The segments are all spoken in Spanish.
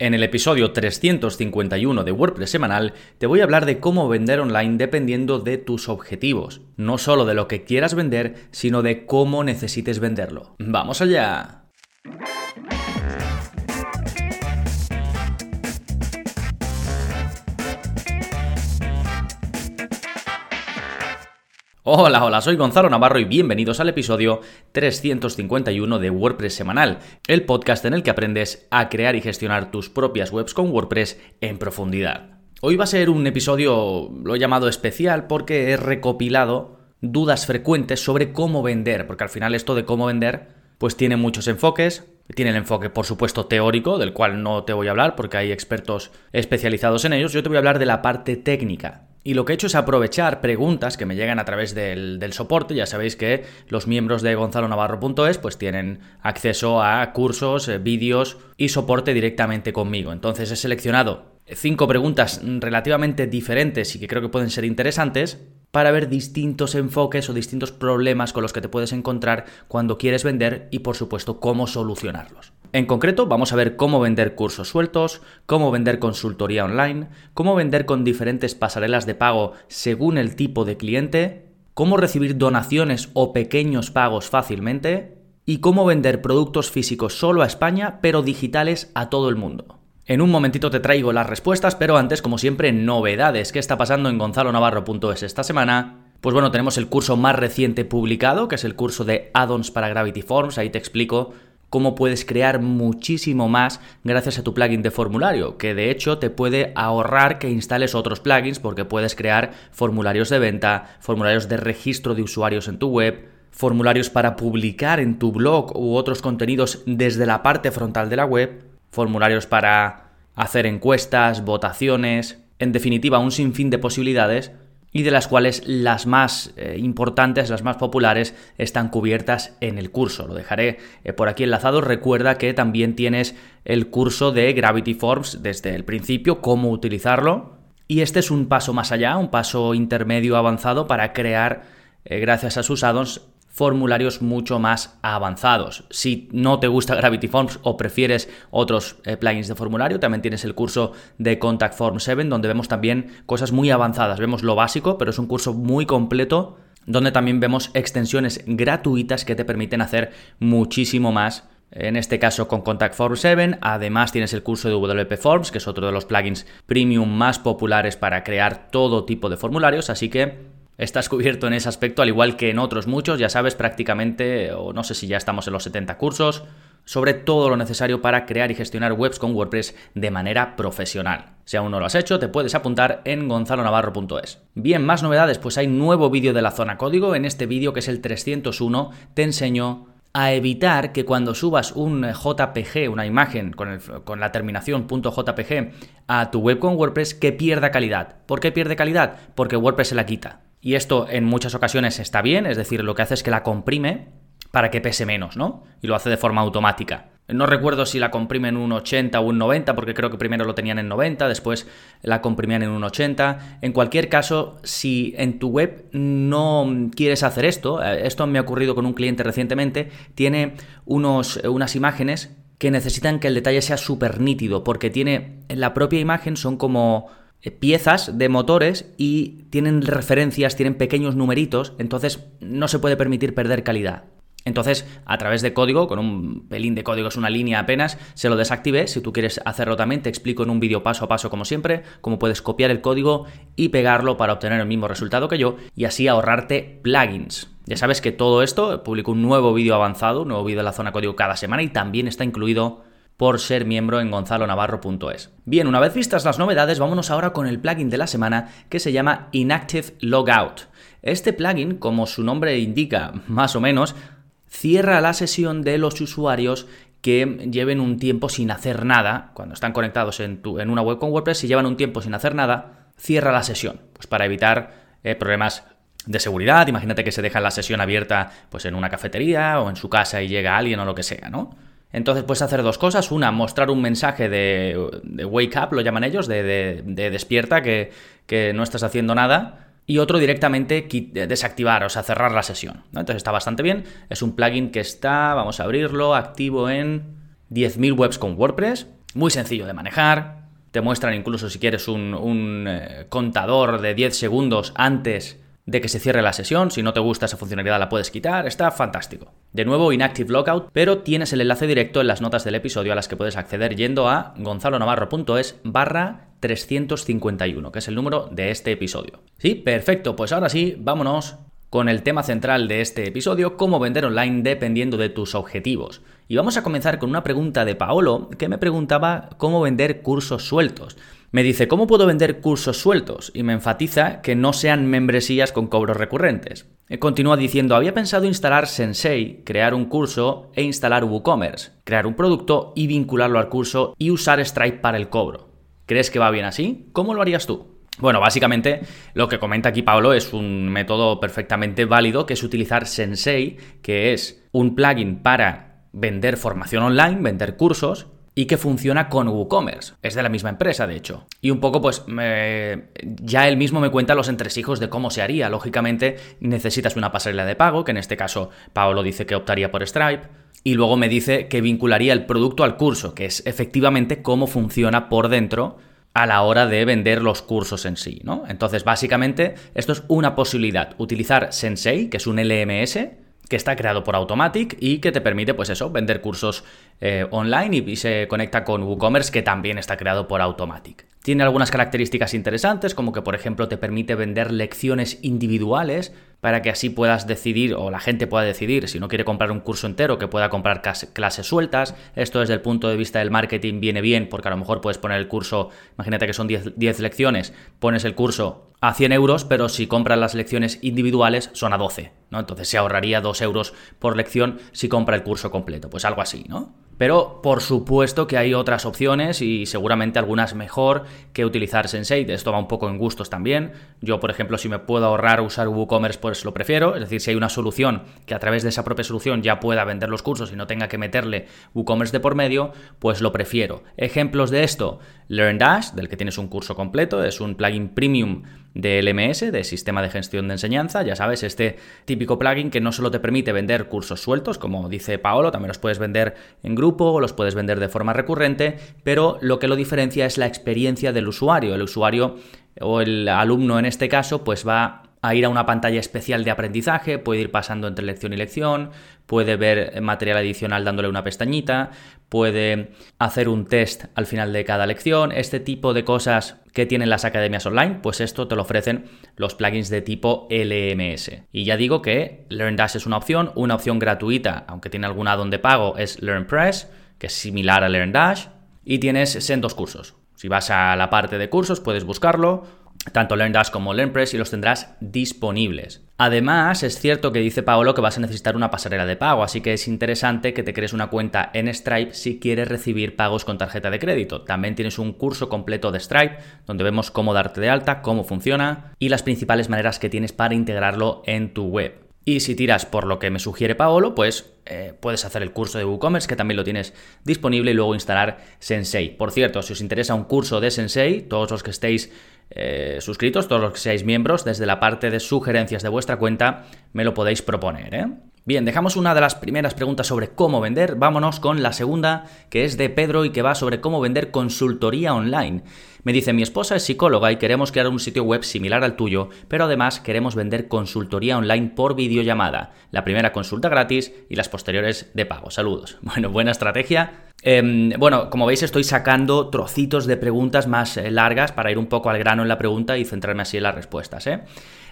En el episodio 351 de WordPress semanal te voy a hablar de cómo vender online dependiendo de tus objetivos, no solo de lo que quieras vender, sino de cómo necesites venderlo. ¡Vamos allá! Hola, hola, soy Gonzalo Navarro y bienvenidos al episodio 351 de WordPress Semanal, el podcast en el que aprendes a crear y gestionar tus propias webs con WordPress en profundidad. Hoy va a ser un episodio, lo he llamado especial, porque he recopilado dudas frecuentes sobre cómo vender, porque al final esto de cómo vender, pues tiene muchos enfoques, tiene el enfoque, por supuesto, teórico, del cual no te voy a hablar porque hay expertos especializados en ellos. Yo te voy a hablar de la parte técnica. Y lo que he hecho es aprovechar preguntas que me llegan a través del, soporte. Ya sabéis que los miembros de gonzalonavarro.es pues tienen acceso a cursos, eh, vídeos y soporte directamente conmigo. Entonces he seleccionado cinco preguntas relativamente diferentes y que creo que pueden ser interesantes para ver distintos enfoques o distintos problemas con los que te puedes encontrar cuando quieres vender y por supuesto cómo solucionarlos. En concreto, vamos a ver cómo vender cursos sueltos, cómo vender consultoría online, cómo vender con diferentes pasarelas de pago según el tipo de cliente, cómo recibir donaciones o pequeños pagos fácilmente y cómo vender productos físicos solo a España pero digitales a todo el mundo. En un momentito te traigo las respuestas, pero antes, como siempre, novedades. ¿Qué está pasando en gonzalonavarro.es esta semana? Pues bueno, tenemos el curso más reciente publicado, que es el curso de add-ons para Gravity Forms. Ahí te explico cómo puedes crear muchísimo más gracias a tu plugin de formulario, que de hecho te puede ahorrar que instales otros plugins porque puedes crear formularios de venta, formularios de registro de usuarios en tu web, formularios para publicar en tu blog u otros contenidos desde la parte frontal de la web, formularios para hacer encuestas, votaciones, en definitiva un sinfín de posibilidades y de las cuales las más eh, importantes, las más populares, están cubiertas en el curso. Lo dejaré eh, por aquí enlazado. Recuerda que también tienes el curso de Gravity Forms desde el principio, cómo utilizarlo. Y este es un paso más allá, un paso intermedio avanzado para crear, eh, gracias a sus addons, formularios mucho más avanzados. Si no te gusta Gravity Forms o prefieres otros eh, plugins de formulario, también tienes el curso de Contact Form 7 donde vemos también cosas muy avanzadas. Vemos lo básico, pero es un curso muy completo donde también vemos extensiones gratuitas que te permiten hacer muchísimo más en este caso con Contact Form 7. Además tienes el curso de WP Forms, que es otro de los plugins premium más populares para crear todo tipo de formularios, así que Estás cubierto en ese aspecto, al igual que en otros muchos, ya sabes prácticamente, o no sé si ya estamos en los 70 cursos, sobre todo lo necesario para crear y gestionar webs con WordPress de manera profesional. Si aún no lo has hecho, te puedes apuntar en gonzalonavarro.es. Bien, más novedades, pues hay nuevo vídeo de la zona código. En este vídeo, que es el 301, te enseño a evitar que cuando subas un JPG, una imagen con, con, la terminación .jpg a tu web con WordPress, que pierda calidad. ¿Por qué pierde calidad? Porque WordPress se la quita. Y esto en muchas ocasiones está bien, es decir, lo que hace es que la comprime para que pese menos, ¿no? Y lo hace de forma automática. No recuerdo si la comprime en un 80 o un 90, porque creo que primero lo tenían en 90, después la comprimían en un 80. En cualquier caso, si en tu web no quieres hacer esto, eh, esto me ha ocurrido con un cliente recientemente, tiene unos, unas imágenes que necesitan que el detalle sea súper nítido, porque tiene en la propia imagen son como eh, piezas de motores y tienen referencias, tienen pequeños numeritos, entonces no se puede permitir perder calidad. Entonces, a través de código, con un pelín de código, es una línea apenas, se lo desactive. Si tú quieres hacerlo también, te explico en un vídeo paso a paso, como siempre, cómo puedes copiar el código y pegarlo para obtener el mismo resultado que yo y así ahorrarte plugins. Ya sabes que todo esto, publico un nuevo vídeo avanzado, un nuevo vídeo de la zona código cada semana y también está incluido por ser miembro en gonzalonavarro.es. Bien, una vez vistas las novedades, vámonos ahora con el plugin de la semana que se llama Inactive Logout. Este plugin, como su nombre indica más o menos, cierra la sesión de los usuarios que lleven un tiempo sin hacer nada, cuando están conectados en, en una web con WordPress, si llevan un tiempo sin hacer nada, cierra la sesión, pues para evitar eh, problemas de seguridad. Imagínate que se deja la sesión abierta pues en una cafetería o en su casa y llega alguien o lo que sea, ¿no? Entonces puedes hacer dos cosas. Una, mostrar un mensaje de, wake up, lo llaman ellos, de, despierta, que, no estás haciendo nada. Y otro directamente desactivar, o sea, cerrar la sesión. Entonces está bastante bien. Es un plugin que está, vamos a abrirlo, activo en 10.000 webs con WordPress. muy sencillo de manejar. Te muestran incluso si quieres un, eh, contador de 10 segundos antes de que se cierre la sesión. Si no te gusta esa funcionalidad la puedes quitar. Está fantástico. De nuevo, Inactive Lockout, pero tienes el enlace directo en las notas del episodio a las que puedes acceder yendo a gonzalonavarro.es barra 351, que es el número de este episodio. Sí, perfecto. Pues ahora sí, vámonos con el tema central de este episodio, cómo vender online dependiendo de tus objetivos. Y vamos a comenzar con una pregunta de Paolo que me preguntaba cómo vender cursos sueltos. Me dice, ¿cómo puedo vender cursos sueltos? Y me enfatiza que no sean membresías con cobros recurrentes. Continúa diciendo, había pensado instalar Sensei, crear un curso e instalar WooCommerce, crear un producto y vincularlo al curso y usar Stripe para el cobro. ¿Crees que va bien así? ¿Cómo lo harías tú? Bueno, básicamente lo que comenta aquí Pablo es un método perfectamente válido que es utilizar Sensei, que es un plugin para vender formación online, vender cursos, y que funciona con WooCommerce. Es de la misma empresa, de hecho. Y un poco, pues, ya él mismo me cuenta los entresijos de cómo se haría. Lógicamente, necesitas una pasarela de pago, que en este caso Paolo dice que optaría por Stripe. Y luego me dice que vincularía el producto al curso, que es efectivamente cómo funciona por dentro a la hora de vender los cursos en sí, ¿no? Entonces, básicamente, esto es una posibilidad. Utilizar Sensei, que es un LMS, que está creado por Automatic y que te permite, pues eso, vender cursos eh, online y, y, se conecta con WooCommerce, que también está creado por Automatic. Tiene algunas características interesantes, como que por ejemplo te permite vender lecciones individuales para que así puedas decidir o la gente pueda decidir si no quiere comprar un curso entero, que pueda comprar clases sueltas. Esto desde el punto de vista del marketing viene bien porque a lo mejor puedes poner el curso, imagínate que son 10, 10 lecciones, pones el curso a 100 euros, pero si compras las lecciones individuales son a 12, ¿no? Entonces se ahorraría 2 euros por lección si compra el curso completo, pues algo así, ¿no? Pero por supuesto que hay otras opciones y seguramente algunas mejor que utilizar Sensei. Esto va un poco en gustos también. Yo, por ejemplo, si me puedo ahorrar usar WooCommerce, pues lo prefiero. Es decir, si hay una solución que a través de esa propia solución ya pueda vender los cursos y no tenga que meterle WooCommerce de por medio, pues lo prefiero. Ejemplos de esto, LearnDash, del que tienes un curso completo, es un plugin premium de LMS, de sistema de gestión de enseñanza. Ya sabes, este típico plugin que no solo te permite vender cursos sueltos, como dice Paolo, también los puedes vender en grupo o los puedes vender de forma recurrente, pero lo que lo diferencia es la experiencia del usuario. El usuario o el alumno en este caso, pues va a ir a una pantalla especial de aprendizaje, puede ir pasando entre lección y lección, puede ver material adicional dándole una pestañita, puede hacer un test al final de cada lección, este tipo de cosas que tienen las academias online, pues esto te lo ofrecen los plugins de tipo LMS. Y ya digo que LearnDash es una opción, una opción gratuita, aunque tiene alguna donde pago, es LearnPress, que es similar a LearnDash, y tienes en dos cursos. Si vas a la parte de cursos, puedes buscarlo, tanto LearnDash como LearnPress y los tendrás disponibles. Además, es cierto que dice Paolo que vas a necesitar una pasarela de pago, así que es interesante que te crees una cuenta en Stripe si quieres recibir pagos con tarjeta de crédito. También tienes un curso completo de Stripe donde vemos cómo darte de alta, cómo funciona y las principales maneras que tienes para integrarlo en tu web. Y si tiras por lo que me sugiere Paolo, pues eh, puedes hacer el curso de WooCommerce, que también lo tienes disponible, y luego instalar Sensei. Por cierto, si os interesa un curso de Sensei, todos los que estéis eh, suscritos, todos los que seáis miembros, desde la parte de sugerencias de vuestra cuenta, me lo podéis proponer. ¿eh? Bien, dejamos una de las primeras preguntas sobre cómo vender, vámonos con la segunda, que es de Pedro y que va sobre cómo vender consultoría online. Me dice, mi esposa es psicóloga y queremos crear un sitio web similar al tuyo, pero además queremos vender consultoría online por videollamada. La primera consulta gratis y las posteriores de pago. Saludos. Bueno, buena estrategia. Em, bueno, como veis estoy sacando trocitos de preguntas más eh, largas para ir un poco al grano en la pregunta y centrarme así en las respuestas. ¿eh?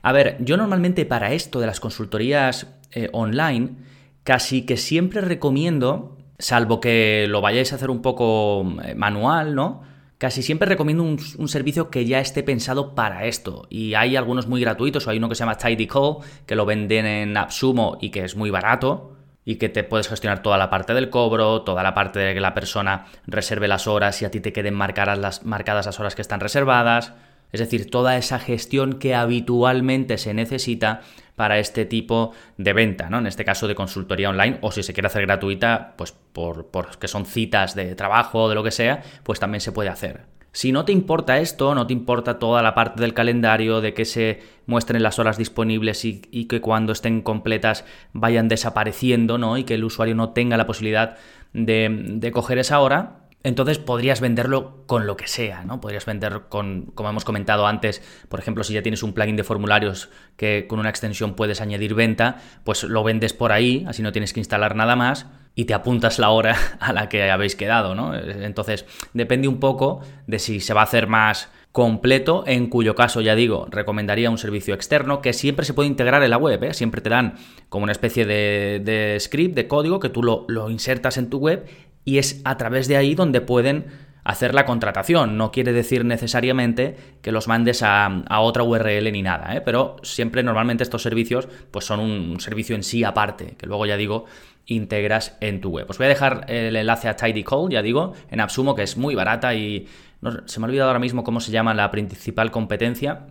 A ver, yo normalmente para esto de las consultorías eh, online, casi que siempre recomiendo, salvo que lo vayáis a hacer un poco eh, manual, ¿no? Casi siempre recomiendo un, servicio que ya esté pensado para esto. Y hay algunos muy gratuitos, o hay uno que se llama Tidy Call, que lo venden en AppSumo y que es muy barato y que te puedes gestionar toda la parte del cobro, toda la parte de que la persona reserve las horas y a ti te queden marcadas las, marcadas las horas que están reservadas. Es decir, toda esa gestión que habitualmente se necesita para este tipo de venta, ¿no? En este caso de consultoría online, o si se quiere hacer gratuita, pues por, por que son citas de trabajo o de lo que sea, pues también se puede hacer. Si no te importa esto, no te importa toda la parte del calendario, de que se muestren las horas disponibles y, que cuando estén completas vayan desapareciendo, ¿no? Y que el usuario no tenga la posibilidad de, de coger esa hora, entonces podrías venderlo con lo que sea, ¿no? Podrías vender con, como hemos comentado antes, por ejemplo, si ya tienes un plugin de formularios que con una extensión puedes añadir venta, pues lo vendes por ahí, así no tienes que instalar nada más y te apuntas la hora a la que habéis quedado, ¿no? Entonces, depende un poco de si se va a hacer más completo, en cuyo caso, ya digo, recomendaría un servicio externo que siempre se puede integrar en la web, ¿eh? siempre te dan como una especie de, script, de código, que tú lo, lo insertas en tu web y es a través de ahí donde pueden hacer la contratación. No quiere decir necesariamente que los mandes a, otra URL ni nada, ¿eh? pero siempre normalmente estos servicios pues son un, servicio en sí aparte, que luego ya digo integras en tu web. Os voy a dejar el enlace a Tidy Call, ya digo, en Absumo, que es muy barata y se me ha olvidado ahora mismo cómo se llama la principal competencia,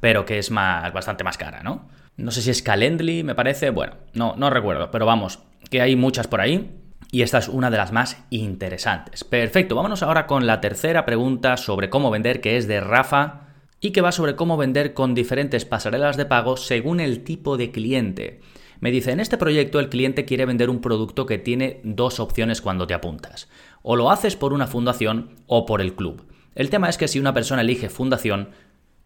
pero que es más, bastante más cara, ¿no? No sé si es Calendly, me parece, bueno, no, no recuerdo, pero vamos, que hay muchas por ahí y esta es una de las más interesantes. Perfecto, vámonos ahora con la tercera pregunta sobre cómo vender, que es de Rafa y que va sobre cómo vender con diferentes pasarelas de pago según el tipo de cliente. Me dice, en este proyecto el cliente quiere vender un producto que tiene dos opciones cuando te apuntas. O lo haces por una fundación o por el club. El tema es que si una persona elige fundación,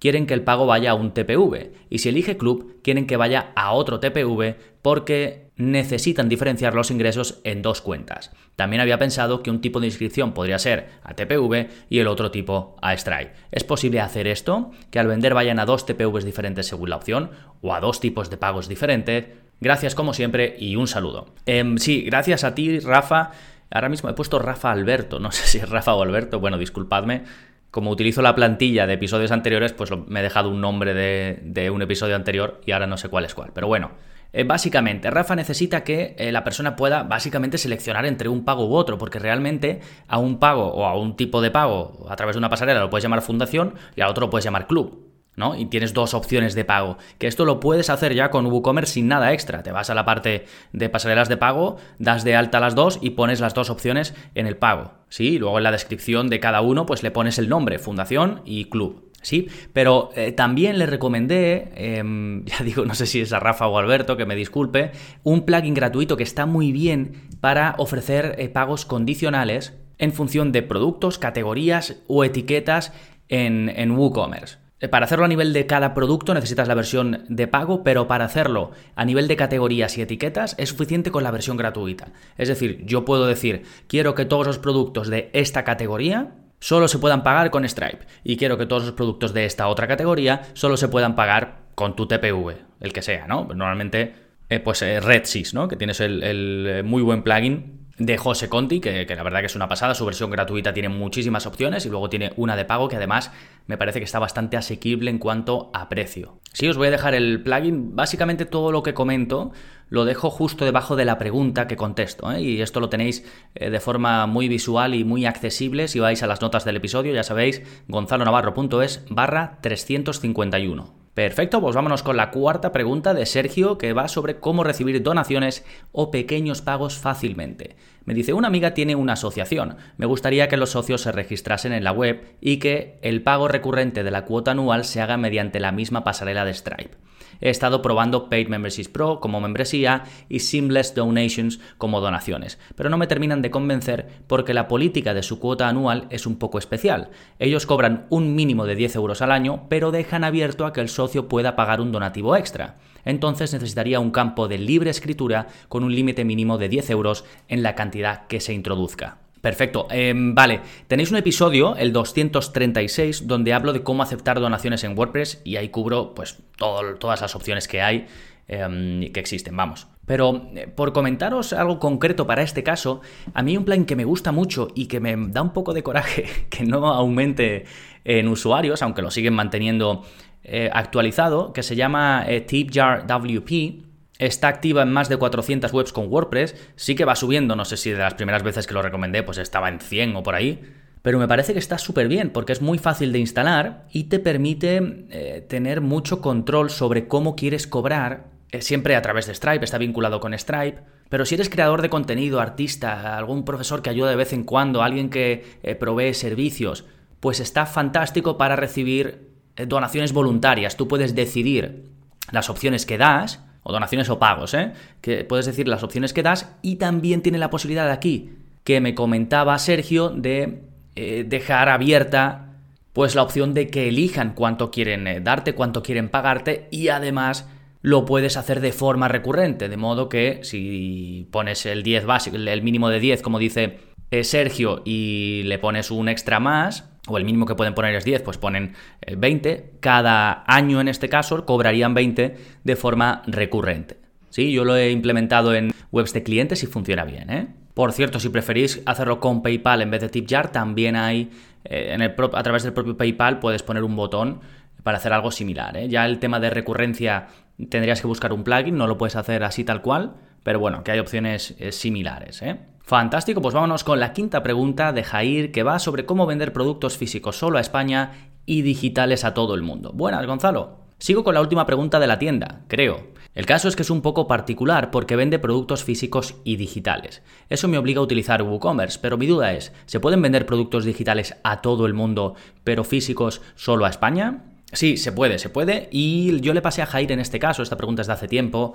quieren que el pago vaya a un TPV y si elige club quieren que vaya a otro TPV porque necesitan diferenciar los ingresos en dos cuentas. También había pensado que un tipo de inscripción podría ser a TPV y el otro tipo a Stripe. ¿Es posible hacer esto? Que al vender vayan a dos TPVs diferentes según la opción o a dos tipos de pagos diferentes. Gracias como siempre y un saludo. Em, sí, gracias a ti Rafa. Ahora mismo he puesto Rafa Alberto, no sé si es Rafa o Alberto, bueno, disculpadme como utilizo la plantilla de episodios anteriores, pues me he dejado un nombre de, un episodio anterior y ahora no sé cuál es cuál. Pero bueno, eh, básicamente, Rafa necesita que eh, la persona pueda básicamente seleccionar entre un pago u otro, porque realmente a un pago o a un tipo de pago a través de una pasarela lo puedes llamar fundación y a otro lo puedes llamar club. Y tienes dos opciones de pago. Que esto lo puedes hacer ya con WooCommerce sin nada extra. Te vas a la parte de pasarelas de pago, das de alta las dos y pones las dos opciones en el pago. ¿Sí? Luego en la descripción de cada uno, pues le pones el nombre, fundación y club. Sí, pero eh, también le recomendé, em, ya digo, no sé si es a Rafa o Alberto, que me disculpe, un plugin gratuito que está muy bien para ofrecer eh, pagos condicionales en función de productos, categorías o etiquetas en, en WooCommerce. Eh, para hacerlo a nivel de cada producto necesitas la versión de pago, pero para hacerlo a nivel de categorías y etiquetas es suficiente con la versión gratuita. Es decir, yo puedo decir, quiero que todos los productos de esta categoría solo se puedan pagar con Stripe y quiero que todos los productos de esta otra categoría solo se puedan pagar con tu TPV, el que sea, ¿no? Normalmente, eh, pues eh, RedSys, ¿no? Que tienes el muy buen plugin de José Conti, que, la verdad que es una pasada. Su versión gratuita tiene muchísimas opciones y luego tiene una de pago que además me parece que está bastante asequible en cuanto a precio. Sí, os voy a dejar el plugin. Básicamente todo lo que comento lo dejo justo debajo de la pregunta que contesto. ¿eh? Y esto lo tenéis eh, de forma muy visual y muy accesible si vais a las notas del episodio. Ya sabéis, gonzalonavarro.es barra 351. Perfecto, pues vámonos con la cuarta pregunta de Sergio que va sobre cómo recibir donaciones o pequeños pagos fácilmente. Me dice, una amiga tiene una asociación, me gustaría que los socios se registrasen en la web y que el pago recurrente de la cuota anual se haga mediante la misma pasarela de Stripe. He estado probando Paid Memberships Pro como membresía y Seamless Donations como donaciones, pero no me terminan de convencer porque la política de su cuota anual es un poco especial. Ellos cobran un mínimo de 10 euros al año, pero dejan abierto a que el socio pueda pagar un donativo extra. Entonces necesitaría un campo de libre escritura con un límite mínimo de 10 euros en la cantidad que se introduzca. Perfecto. Em, vale, tenéis un episodio, el 236, donde hablo de cómo aceptar donaciones en WordPress y ahí cubro pues todas las opciones que hay em, que existen, vamos. Pero eh, por comentaros algo concreto para este caso, a mí un plan que me gusta mucho y que me da un poco de coraje que no aumente en usuarios, aunque lo siguen manteniendo eh, actualizado, que se llama eh, TipJar WP Está activa en más de 400 webs con WordPress, sí que va subiendo, no sé si de las primeras veces que lo recomendé pues estaba en 100 o por ahí, pero me parece que está súper bien porque es muy fácil de instalar y te permite eh, tener mucho control sobre cómo quieres cobrar, eh, siempre a través de Stripe, está vinculado con Stripe. Pero si eres creador de contenido, artista, algún profesor que ayuda de vez en cuando, alguien que eh, provee servicios, pues está fantástico para recibir donaciones voluntarias. Tú puedes decidir las opciones que das o donaciones o pagos, ¿eh? que puedes decir las opciones que das y también tiene la posibilidad de aquí que me comentaba Sergio de eh, dejar abierta pues la opción de que elijan cuánto quieren eh, darte, cuánto quieren pagarte y además lo puedes hacer de forma recurrente, de modo que si pones el 10 básico, el mínimo de 10 como dice eh, Sergio y le pones un extra más, o el mínimo que pueden poner es 10, pues ponen 20, cada año en este caso cobrarían 20 de forma recurrente. Sí, yo lo he implementado en webs de clientes y funciona bien, ¿eh? Por cierto, si preferís hacerlo con PayPal en vez de TipJar, también hay eh, a través del propio PayPal puedes poner un botón para hacer algo similar. ¿eh? Ya el tema de recurrencia tendrías que buscar un plugin, no lo puedes hacer así tal cual, pero bueno, que hay opciones eh, similares. Fantástico, pues vámonos con la quinta pregunta de Jair, que va sobre cómo vender productos físicos solo a España y digitales a todo el mundo. Buenas, Gonzalo. Sigo con la última pregunta de la tienda, creo. El caso es que es un poco particular porque vende productos físicos y digitales. Eso me obliga a utilizar WooCommerce, pero mi duda es, ¿se pueden vender productos digitales a todo el mundo, pero físicos solo a España? Sí, se puede, se puede. Y yo le pasé a Jair en este caso, esta pregunta es de hace tiempo,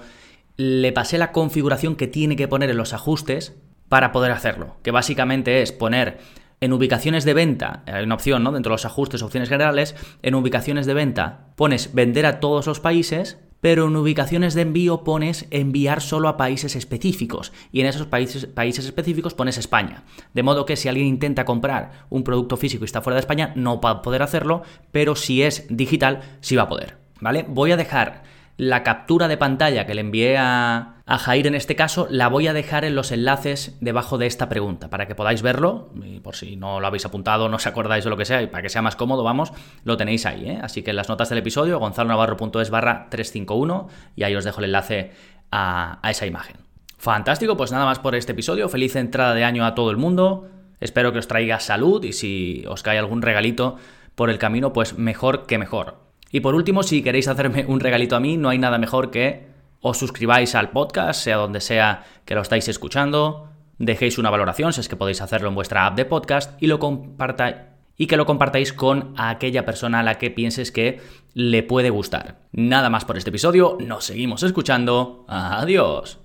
le pasé la configuración que tiene que poner en los ajustes para poder hacerlo, que básicamente es poner en ubicaciones de venta, hay una opción, ¿no? Dentro de los ajustes, opciones generales, en ubicaciones de venta pones vender a todos los países, pero en ubicaciones de envío pones enviar solo a países específicos y en esos países, países específicos pones España. De modo que si alguien intenta comprar un producto físico y está fuera de España, no va a poder hacerlo, pero si es digital, sí va a poder. ¿Vale? Voy a dejar la captura de pantalla que le envié a, Jair en este caso, la voy a dejar en los enlaces debajo de esta pregunta, para que podáis verlo, y por si no lo habéis apuntado, no os acordáis o lo que sea, y para que sea más cómodo, vamos, lo tenéis ahí. ¿eh? Así que en las notas del episodio, gonzalonavarro.es barra 351, y ahí os dejo el enlace a, a esa imagen. Fantástico, pues nada más por este episodio, feliz entrada de año a todo el mundo, espero que os traiga salud y si os cae algún regalito por el camino, pues mejor que mejor. Y por último, si queréis hacerme un regalito a mí, no hay nada mejor que os suscribáis al podcast, sea donde sea que lo estáis escuchando, dejéis una valoración, si es que podéis hacerlo en vuestra app de podcast, y lo compartáis y que lo compartáis con aquella persona a la que pienses que le puede gustar. Nada más por este episodio, nos seguimos escuchando. Adiós.